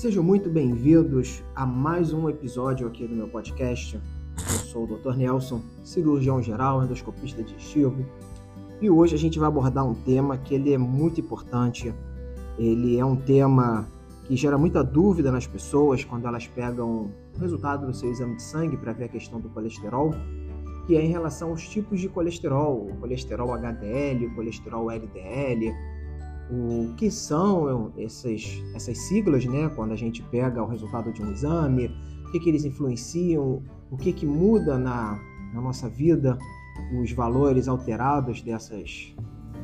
Sejam muito bem-vindos a mais um episódio aqui do meu podcast. Eu sou o Dr. Nelson, cirurgião geral, endoscopista digestivo, e hoje a gente vai abordar um tema que ele é muito importante. Ele é um tema que gera muita dúvida nas pessoas quando elas pegam o resultado do seu exame de sangue para ver a questão do colesterol, que é em relação aos tipos de colesterol, o colesterol HDL, o colesterol LDL, o que são essas, essas siglas, né? Quando a gente pega o resultado de um exame, o que, que eles influenciam, o que, que muda na, na nossa vida, os valores alterados dessas,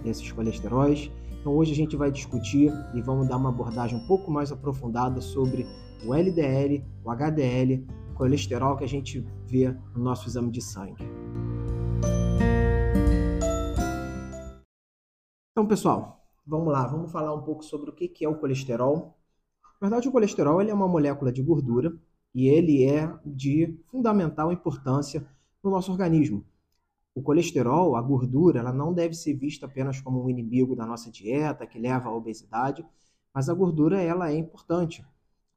desses colesteróis. Então hoje a gente vai discutir e vamos dar uma abordagem um pouco mais aprofundada sobre o LDL, o HDL, o colesterol que a gente vê no nosso exame de sangue. Então, pessoal, Vamos lá, vamos falar um pouco sobre o que é o colesterol. Na verdade, o colesterol ele é uma molécula de gordura e ele é de fundamental importância no nosso organismo. O colesterol, a gordura, ela não deve ser vista apenas como um inimigo da nossa dieta que leva à obesidade, mas a gordura ela é importante.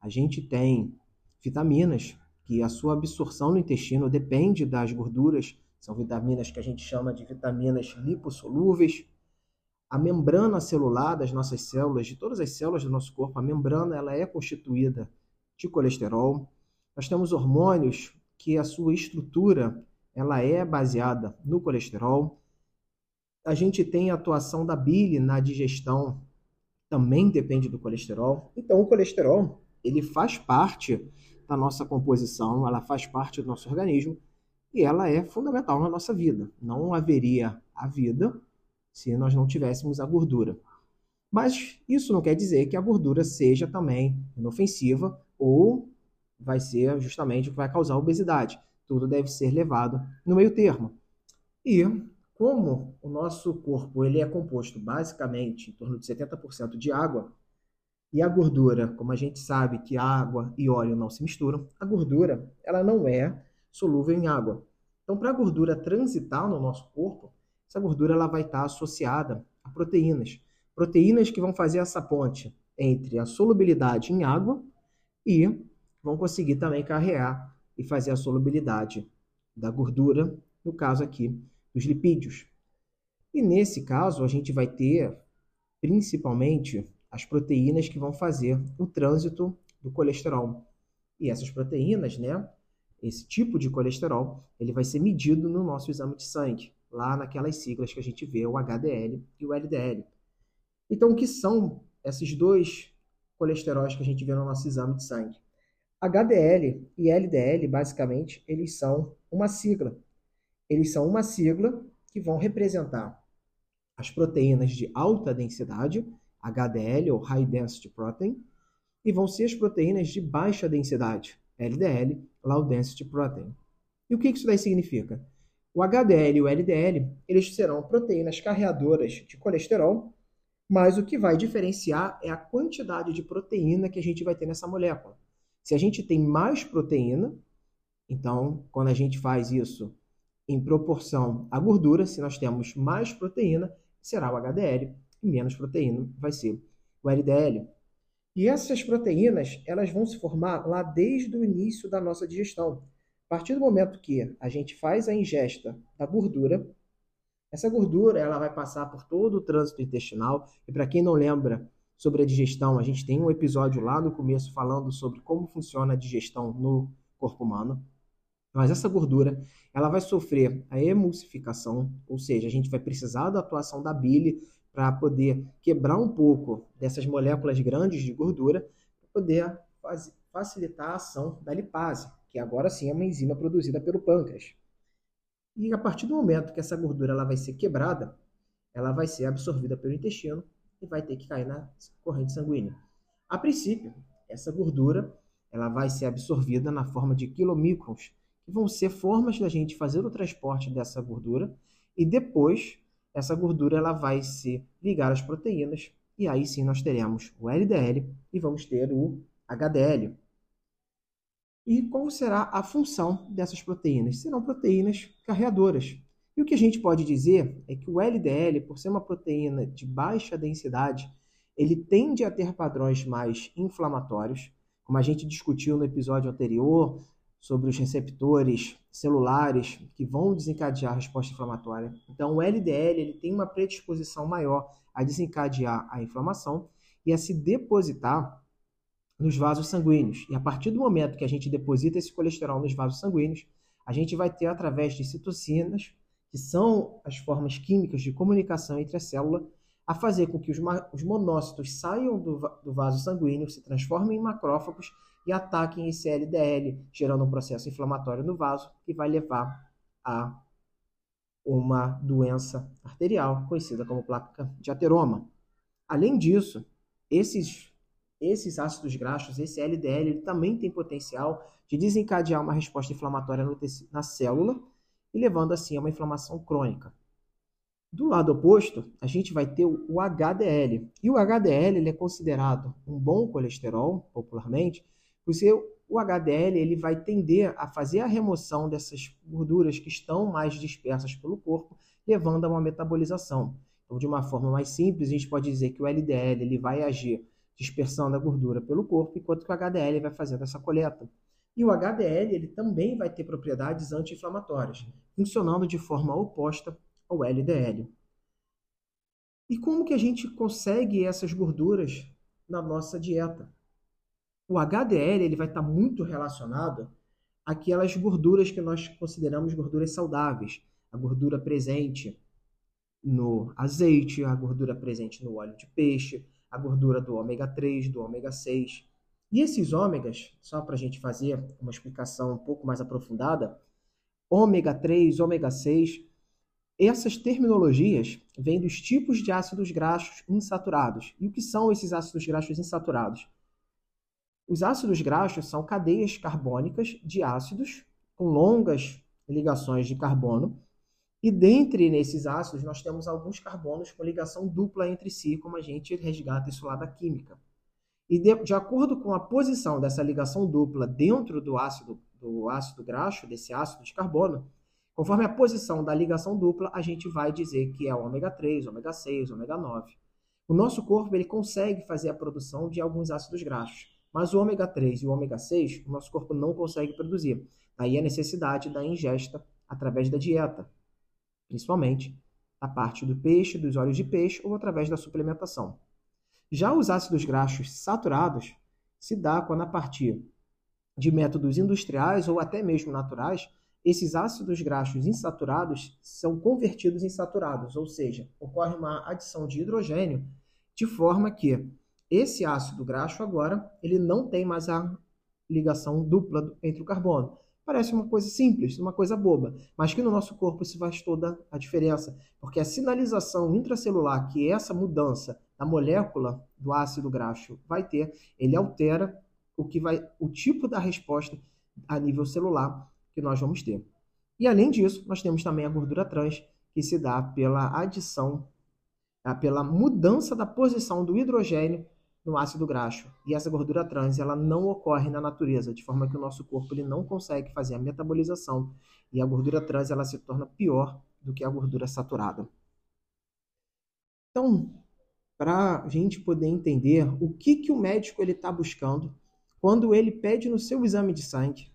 A gente tem vitaminas que a sua absorção no intestino depende das gorduras, são vitaminas que a gente chama de vitaminas lipossolúveis, a membrana celular das nossas células, de todas as células do nosso corpo, a membrana ela é constituída de colesterol. Nós temos hormônios que a sua estrutura ela é baseada no colesterol. A gente tem a atuação da bile na digestão, também depende do colesterol. Então o colesterol, ele faz parte da nossa composição, ela faz parte do nosso organismo e ela é fundamental na nossa vida. Não haveria a vida se nós não tivéssemos a gordura. Mas isso não quer dizer que a gordura seja também inofensiva ou vai ser justamente o que vai causar obesidade. Tudo deve ser levado no meio termo. E como o nosso corpo ele é composto basicamente em torno de 70% de água, e a gordura, como a gente sabe que água e óleo não se misturam, a gordura ela não é solúvel em água. Então, para a gordura transitar no nosso corpo, essa gordura ela vai estar associada a proteínas. Proteínas que vão fazer essa ponte entre a solubilidade em água e vão conseguir também carrear e fazer a solubilidade da gordura, no caso aqui dos lipídios. E nesse caso, a gente vai ter principalmente as proteínas que vão fazer o trânsito do colesterol. E essas proteínas, né, esse tipo de colesterol, ele vai ser medido no nosso exame de sangue lá naquelas siglas que a gente vê, o HDL e o LDL. Então, o que são esses dois colesteróis que a gente vê no nosso exame de sangue? HDL e LDL, basicamente, eles são uma sigla. Eles são uma sigla que vão representar as proteínas de alta densidade, HDL ou High Density Protein, e vão ser as proteínas de baixa densidade, LDL, Low Density Protein. E o que isso daí significa? O HDL e o LDL, eles serão proteínas carreadoras de colesterol, mas o que vai diferenciar é a quantidade de proteína que a gente vai ter nessa molécula. Se a gente tem mais proteína, então, quando a gente faz isso em proporção à gordura, se nós temos mais proteína, será o HDL, e menos proteína vai ser o LDL. E essas proteínas, elas vão se formar lá desde o início da nossa digestão. A partir do momento que a gente faz a ingesta da gordura, essa gordura ela vai passar por todo o trânsito intestinal. E para quem não lembra sobre a digestão, a gente tem um episódio lá no começo falando sobre como funciona a digestão no corpo humano. Mas essa gordura, ela vai sofrer a emulsificação, ou seja, a gente vai precisar da atuação da bile para poder quebrar um pouco dessas moléculas grandes de gordura, para poder facilitar a ação da lipase que agora sim é uma enzima produzida pelo pâncreas. E a partir do momento que essa gordura ela vai ser quebrada, ela vai ser absorvida pelo intestino e vai ter que cair na corrente sanguínea. A princípio, essa gordura ela vai ser absorvida na forma de quilomicrons, que vão ser formas da gente fazer o transporte dessa gordura e depois essa gordura ela vai se ligar às proteínas e aí sim nós teremos o LDL e vamos ter o HDL, e qual será a função dessas proteínas? Serão proteínas carreadoras. E o que a gente pode dizer é que o LDL, por ser uma proteína de baixa densidade, ele tende a ter padrões mais inflamatórios. como a gente discutiu no episódio anterior sobre os receptores celulares que vão desencadear a resposta inflamatória. Então, o LDL ele tem uma predisposição maior a desencadear a inflamação e a se depositar nos vasos sanguíneos. E a partir do momento que a gente deposita esse colesterol nos vasos sanguíneos, a gente vai ter, através de citocinas, que são as formas químicas de comunicação entre a célula, a fazer com que os, os monócitos saiam do, do vaso sanguíneo, se transformem em macrófagos e ataquem esse LDL, gerando um processo inflamatório no vaso que vai levar a uma doença arterial conhecida como placa de ateroma. Além disso, esses esses ácidos graxos, esse LDL, ele também tem potencial de desencadear uma resposta inflamatória na célula e levando assim a uma inflamação crônica. Do lado oposto, a gente vai ter o HDL. E o HDL ele é considerado um bom colesterol, popularmente, porque o HDL ele vai tender a fazer a remoção dessas gorduras que estão mais dispersas pelo corpo, levando a uma metabolização. Então, de uma forma mais simples, a gente pode dizer que o LDL ele vai agir dispersando a gordura pelo corpo, enquanto que o HDL vai fazendo essa coleta. E o HDL ele também vai ter propriedades anti-inflamatórias, funcionando de forma oposta ao LDL. E como que a gente consegue essas gorduras na nossa dieta? O HDL ele vai estar muito relacionado àquelas gorduras que nós consideramos gorduras saudáveis. A gordura presente no azeite, a gordura presente no óleo de peixe, a gordura do ômega 3, do ômega 6. E esses ômegas, só para a gente fazer uma explicação um pouco mais aprofundada, ômega 3, ômega 6, essas terminologias vêm dos tipos de ácidos graxos insaturados. E o que são esses ácidos graxos insaturados? Os ácidos graxos são cadeias carbônicas de ácidos com longas ligações de carbono. E dentre nesses ácidos, nós temos alguns carbonos com ligação dupla entre si, como a gente resgata isso lá da química. E de, de acordo com a posição dessa ligação dupla dentro do ácido, do ácido graxo, desse ácido de carbono, conforme a posição da ligação dupla, a gente vai dizer que é ômega 3, ômega 6, ômega 9. O nosso corpo ele consegue fazer a produção de alguns ácidos graxos. Mas o ômega 3 e o ômega 6, o nosso corpo não consegue produzir. Daí a necessidade da ingesta através da dieta, principalmente a parte do peixe, dos óleos de peixe ou através da suplementação. Já os ácidos graxos saturados se dá quando a partir de métodos industriais ou até mesmo naturais, esses ácidos graxos insaturados são convertidos em saturados, ou seja, ocorre uma adição de hidrogênio de forma que esse ácido graxo agora, ele não tem mais a ligação dupla entre o carbono. Parece uma coisa simples, uma coisa boba, mas que no nosso corpo isso faz toda a diferença, porque a sinalização intracelular que essa mudança da molécula do ácido graxo vai ter, ele altera o que vai o tipo da resposta a nível celular que nós vamos ter. E além disso, nós temos também a gordura trans, que se dá pela adição, pela mudança da posição do hidrogênio no ácido graxo. E essa gordura trans ela não ocorre na natureza, de forma que o nosso corpo ele não consegue fazer a metabolização e a gordura trans ela se torna pior do que a gordura saturada. Então, para a gente poder entender o que, que o médico ele está buscando quando ele pede no seu exame de sangue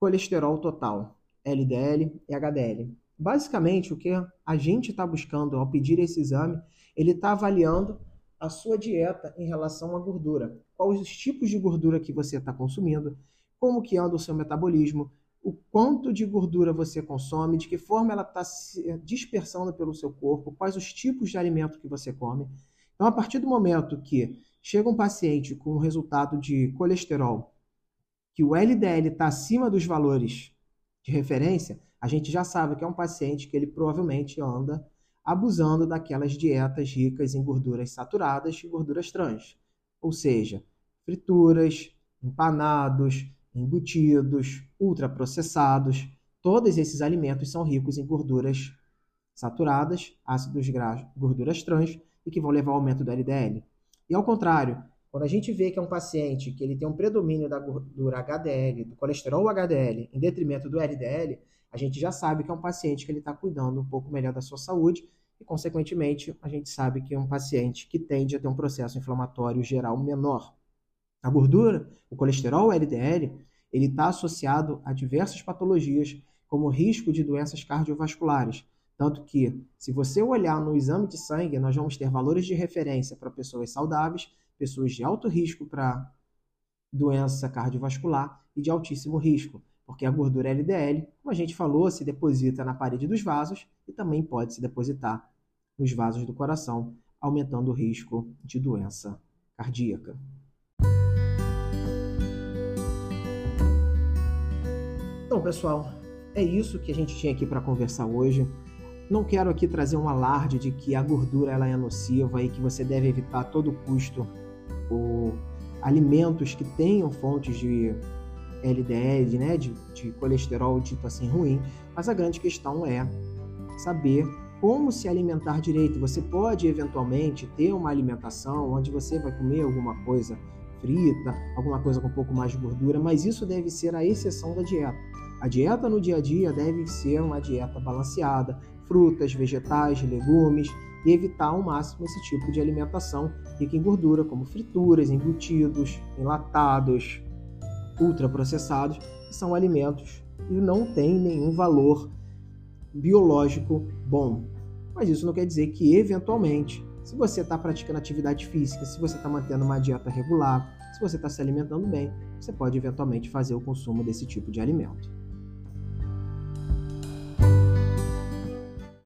colesterol total, LDL e HDL. Basicamente, o que a gente está buscando ao pedir esse exame, ele está avaliando a sua dieta em relação à gordura. Quais os tipos de gordura que você está consumindo, como que anda o seu metabolismo, o quanto de gordura você consome, de que forma ela está se dispersando pelo seu corpo, quais os tipos de alimento que você come. Então, a partir do momento que chega um paciente com um resultado de colesterol, que o LDL está acima dos valores de referência, a gente já sabe que é um paciente que ele provavelmente anda abusando daquelas dietas ricas em gorduras saturadas e gorduras trans, ou seja, frituras, empanados, embutidos, ultraprocessados. Todos esses alimentos são ricos em gorduras saturadas, ácidos graxos, gorduras trans e que vão levar ao aumento do LDL. E ao contrário, quando a gente vê que é um paciente que ele tem um predomínio da gordura HDL, do colesterol HDL, em detrimento do LDL, a gente já sabe que é um paciente que ele está cuidando um pouco melhor da sua saúde e, consequentemente, a gente sabe que é um paciente que tende a ter um processo inflamatório geral menor. A gordura, o colesterol LDL, ele está associado a diversas patologias, como risco de doenças cardiovasculares. Tanto que, se você olhar no exame de sangue, nós vamos ter valores de referência para pessoas saudáveis, pessoas de alto risco para doença cardiovascular e de altíssimo risco, porque a gordura LDL, como a gente falou, se deposita na parede dos vasos e também pode se depositar nos vasos do coração, aumentando o risco de doença cardíaca. Então, pessoal, é isso que a gente tinha aqui para conversar hoje. Não quero aqui trazer um alarde de que a gordura ela é nociva e que você deve evitar a todo custo o alimentos que tenham fontes de LDL, né, de, de colesterol dito assim ruim, mas a grande questão é saber como se alimentar direito. Você pode eventualmente ter uma alimentação onde você vai comer alguma coisa frita, alguma coisa com um pouco mais de gordura, mas isso deve ser a exceção da dieta. A dieta no dia a dia deve ser uma dieta balanceada, frutas, vegetais, legumes, e evitar ao máximo esse tipo de alimentação rica em gordura, como frituras, embutidos, enlatados, ultraprocessados, que são alimentos que não têm nenhum valor biológico bom. Mas isso não quer dizer que, eventualmente, se você está praticando atividade física, se você está mantendo uma dieta regular, se você está se alimentando bem, você pode eventualmente fazer o consumo desse tipo de alimento.